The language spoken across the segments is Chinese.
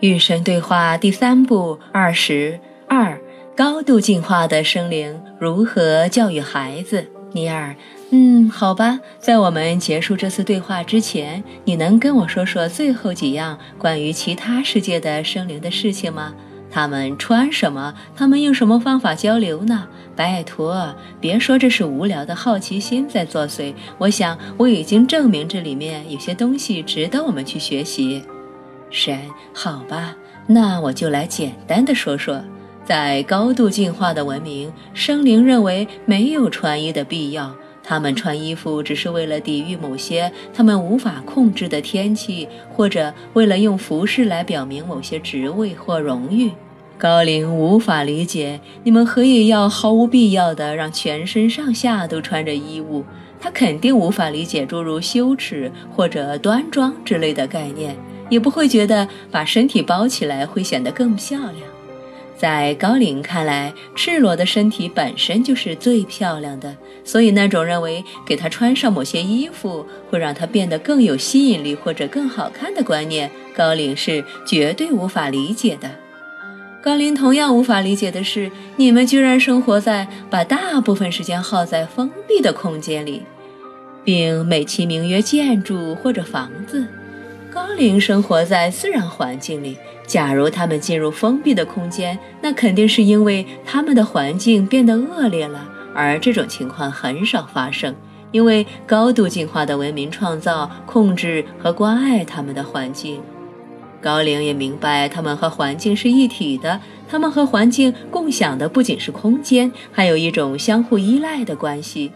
与神对话第三部二十二：高度进化的生灵如何教育孩子？尼尔，嗯，好吧。在我们结束这次对话之前，你能跟我说说最后几样关于其他世界的生灵的事情吗？他们穿什么？他们用什么方法交流呢？拜托，别说这是无聊的好奇心在作祟。我想我已经证明这里面有些东西值得我们去学习。神，好吧，那我就来简单的说说，在高度进化的文明，生灵认为没有穿衣的必要，他们穿衣服只是为了抵御某些他们无法控制的天气，或者为了用服饰来表明某些职位或荣誉。高龄无法理解你们何以要毫无必要的让全身上下都穿着衣物，他肯定无法理解诸如羞耻或者端庄之类的概念。也不会觉得把身体包起来会显得更漂亮。在高龄看来，赤裸的身体本身就是最漂亮的，所以那种认为给他穿上某些衣服会让他变得更有吸引力或者更好看的观念，高龄是绝对无法理解的。高龄同样无法理解的是，你们居然生活在把大部分时间耗在封闭的空间里，并美其名曰建筑或者房子。高龄生活在自然环境里。假如他们进入封闭的空间，那肯定是因为他们的环境变得恶劣了。而这种情况很少发生，因为高度进化的文明创造、控制和关爱他们的环境。高龄也明白，他们和环境是一体的。他们和环境共享的不仅是空间，还有一种相互依赖的关系。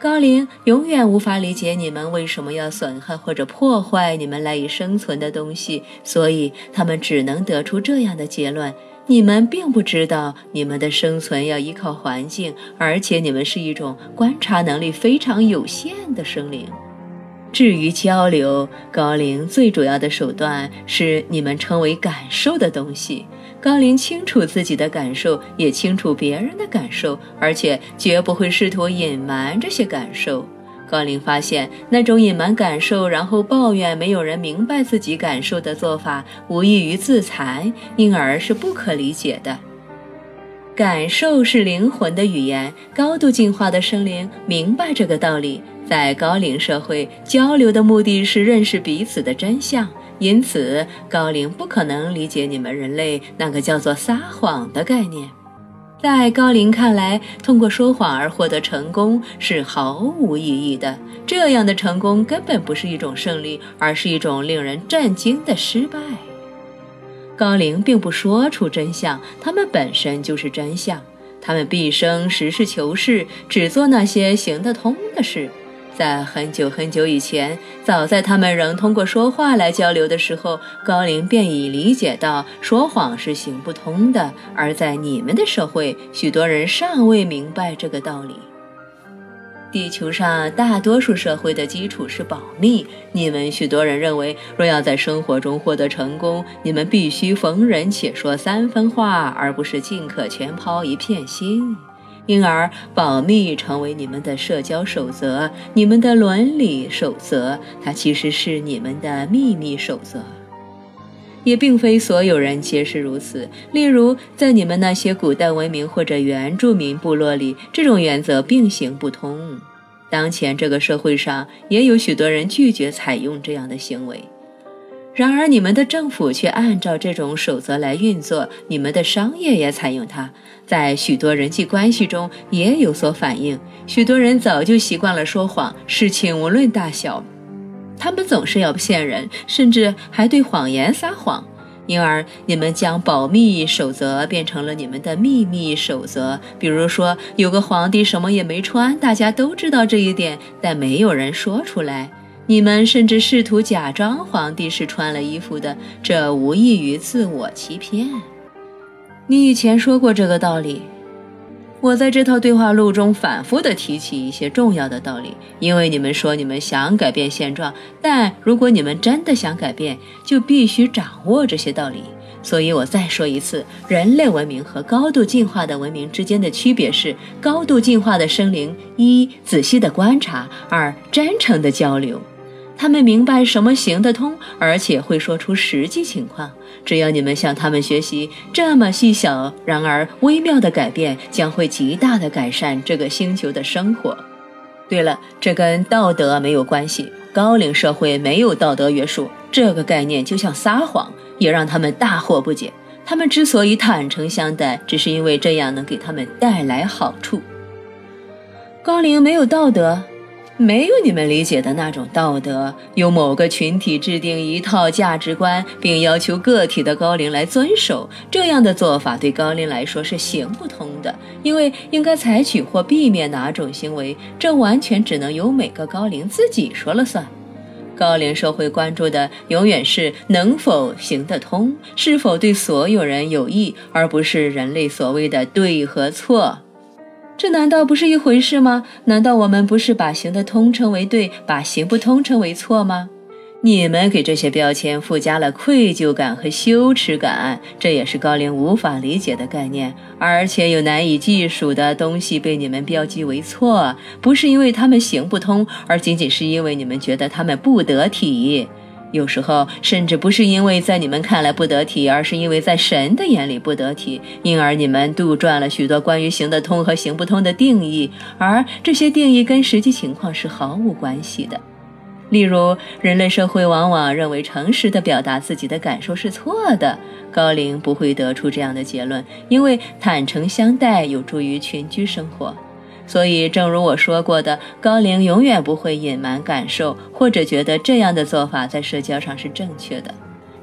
高龄永远无法理解你们为什么要损害或者破坏你们赖以生存的东西，所以他们只能得出这样的结论：你们并不知道你们的生存要依靠环境，而且你们是一种观察能力非常有限的生灵。至于交流，高龄最主要的手段是你们称为感受的东西。高龄清楚自己的感受，也清楚别人的感受，而且绝不会试图隐瞒这些感受。高龄发现，那种隐瞒感受，然后抱怨没有人明白自己感受的做法，无异于自残，因而是不可理解的。感受是灵魂的语言，高度进化的生灵明白这个道理。在高龄社会，交流的目的是认识彼此的真相。因此，高龄不可能理解你们人类那个叫做撒谎的概念。在高龄看来，通过说谎而获得成功是毫无意义的。这样的成功根本不是一种胜利，而是一种令人震惊的失败。高龄并不说出真相，他们本身就是真相。他们毕生实事求是，只做那些行得通的事。在很久很久以前，早在他们仍通过说话来交流的时候，高龄便已理解到说谎是行不通的。而在你们的社会，许多人尚未明白这个道理。地球上大多数社会的基础是保密。你们许多人认为，若要在生活中获得成功，你们必须逢人且说三分话，而不是尽可全抛一片心。因而，保密成为你们的社交守则，你们的伦理守则。它其实是你们的秘密守则，也并非所有人皆是如此。例如，在你们那些古代文明或者原住民部落里，这种原则并行不通。当前这个社会上，也有许多人拒绝采用这样的行为。然而，你们的政府却按照这种守则来运作，你们的商业也采用它，在许多人际关系中也有所反映。许多人早就习惯了说谎，事情无论大小，他们总是要骗人，甚至还对谎言撒谎。因而，你们将保密守则变成了你们的秘密守则。比如说，有个皇帝什么也没穿，大家都知道这一点，但没有人说出来。你们甚至试图假装皇帝是穿了衣服的，这无异于自我欺骗。你以前说过这个道理，我在这套对话录中反复的提起一些重要的道理，因为你们说你们想改变现状，但如果你们真的想改变，就必须掌握这些道理。所以我再说一次，人类文明和高度进化的文明之间的区别是：高度进化的生灵一仔细的观察，二真诚的交流。他们明白什么行得通，而且会说出实际情况。只要你们向他们学习，这么细小然而微妙的改变，将会极大的改善这个星球的生活。对了，这跟道德没有关系。高龄社会没有道德约束，这个概念就像撒谎，也让他们大惑不解。他们之所以坦诚相待，只是因为这样能给他们带来好处。高龄没有道德。没有你们理解的那种道德，由某个群体制定一套价值观，并要求个体的高龄来遵守。这样的做法对高龄来说是行不通的，因为应该采取或避免哪种行为，这完全只能由每个高龄自己说了算。高龄社会关注的永远是能否行得通，是否对所有人有益，而不是人类所谓的对和错。这难道不是一回事吗？难道我们不是把行得通称为对，把行不通称为错吗？你们给这些标签附加了愧疚感和羞耻感，这也是高龄无法理解的概念。而且有难以计数的东西被你们标记为错，不是因为他们行不通，而仅仅是因为你们觉得他们不得体。有时候甚至不是因为在你们看来不得体，而是因为在神的眼里不得体，因而你们杜撰了许多关于行得通和行不通的定义，而这些定义跟实际情况是毫无关系的。例如，人类社会往往认为诚实的表达自己的感受是错的。高龄不会得出这样的结论，因为坦诚相待有助于群居生活。所以，正如我说过的，高龄永远不会隐瞒感受，或者觉得这样的做法在社交上是正确的。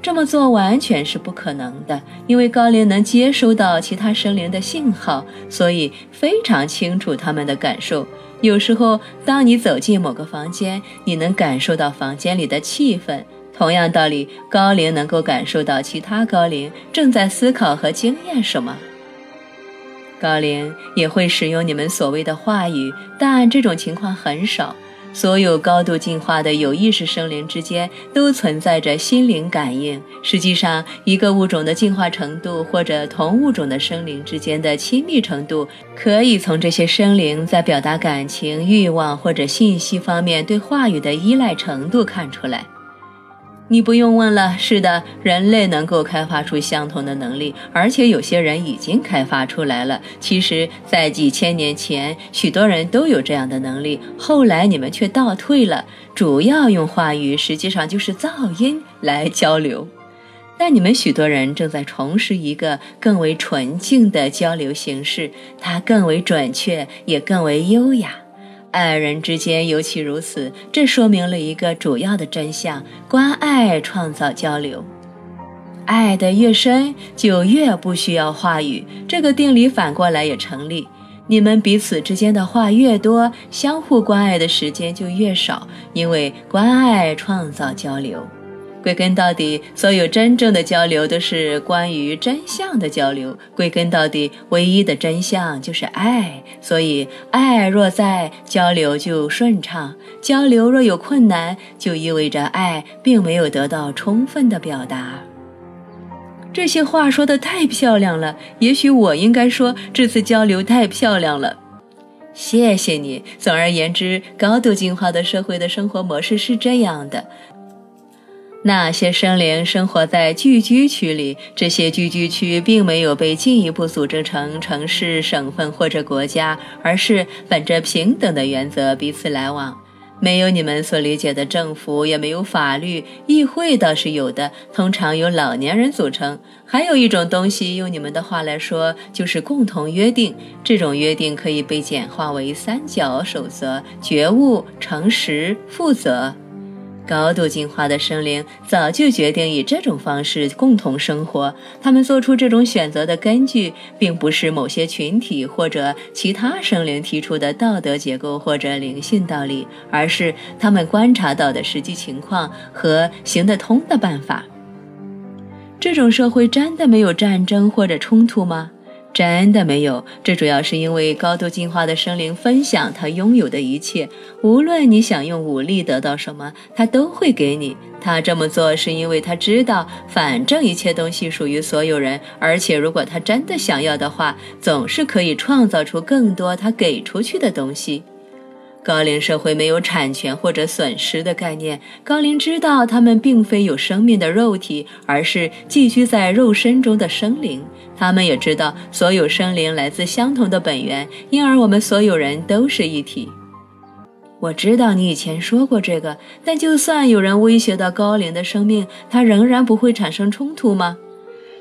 这么做完全是不可能的，因为高龄能接收到其他生灵的信号，所以非常清楚他们的感受。有时候，当你走进某个房间，你能感受到房间里的气氛。同样道理，高龄能够感受到其他高龄正在思考和经验什么。高龄也会使用你们所谓的话语，但这种情况很少。所有高度进化的有意识生灵之间都存在着心灵感应。实际上，一个物种的进化程度或者同物种的生灵之间的亲密程度，可以从这些生灵在表达感情、欲望或者信息方面对话语的依赖程度看出来。你不用问了。是的，人类能够开发出相同的能力，而且有些人已经开发出来了。其实，在几千年前，许多人都有这样的能力。后来你们却倒退了，主要用话语，实际上就是噪音来交流。但你们许多人正在重拾一个更为纯净的交流形式，它更为准确，也更为优雅。爱人之间尤其如此，这说明了一个主要的真相：关爱创造交流。爱的越深，就越不需要话语。这个定理反过来也成立。你们彼此之间的话越多，相互关爱的时间就越少，因为关爱创造交流。归根到底，所有真正的交流都是关于真相的交流。归根到底，唯一的真相就是爱。所以，爱若在，交流就顺畅；交流若有困难，就意味着爱并没有得到充分的表达。这些话说的太漂亮了，也许我应该说这次交流太漂亮了。谢谢你。总而言之，高度进化的社会的生活模式是这样的。那些生灵生活在聚居区里，这些聚居区并没有被进一步组织成城市、省份或者国家，而是本着平等的原则彼此来往。没有你们所理解的政府，也没有法律，议会倒是有的，通常由老年人组成。还有一种东西，用你们的话来说，就是共同约定。这种约定可以被简化为三角守则：觉悟、诚实、负责。高度进化的生灵早就决定以这种方式共同生活。他们做出这种选择的根据，并不是某些群体或者其他生灵提出的道德结构或者灵性道理，而是他们观察到的实际情况和行得通的办法。这种社会真的没有战争或者冲突吗？真的没有，这主要是因为高度进化的生灵分享他拥有的一切，无论你想用武力得到什么，他都会给你。他这么做是因为他知道，反正一切东西属于所有人，而且如果他真的想要的话，总是可以创造出更多他给出去的东西。高龄社会没有产权或者损失的概念。高龄知道他们并非有生命的肉体，而是寄居在肉身中的生灵。他们也知道所有生灵来自相同的本源，因而我们所有人都是一体。我知道你以前说过这个，但就算有人威胁到高龄的生命，他仍然不会产生冲突吗？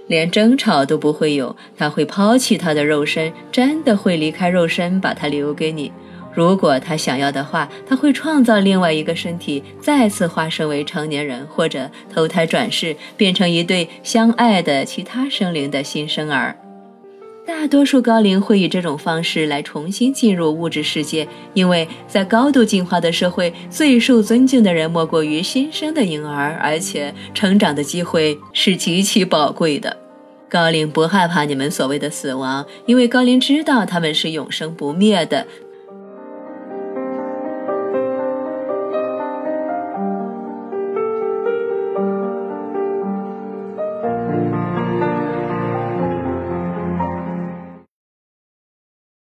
连争吵都不会有，他会抛弃他的肉身，真的会离开肉身，把它留给你。如果他想要的话，他会创造另外一个身体，再次化身为成年人，或者投胎转世，变成一对相爱的其他生灵的新生儿。大多数高龄会以这种方式来重新进入物质世界，因为在高度进化的社会，最受尊敬的人莫过于新生的婴儿，而且成长的机会是极其宝贵的。高龄不害怕你们所谓的死亡，因为高龄知道他们是永生不灭的，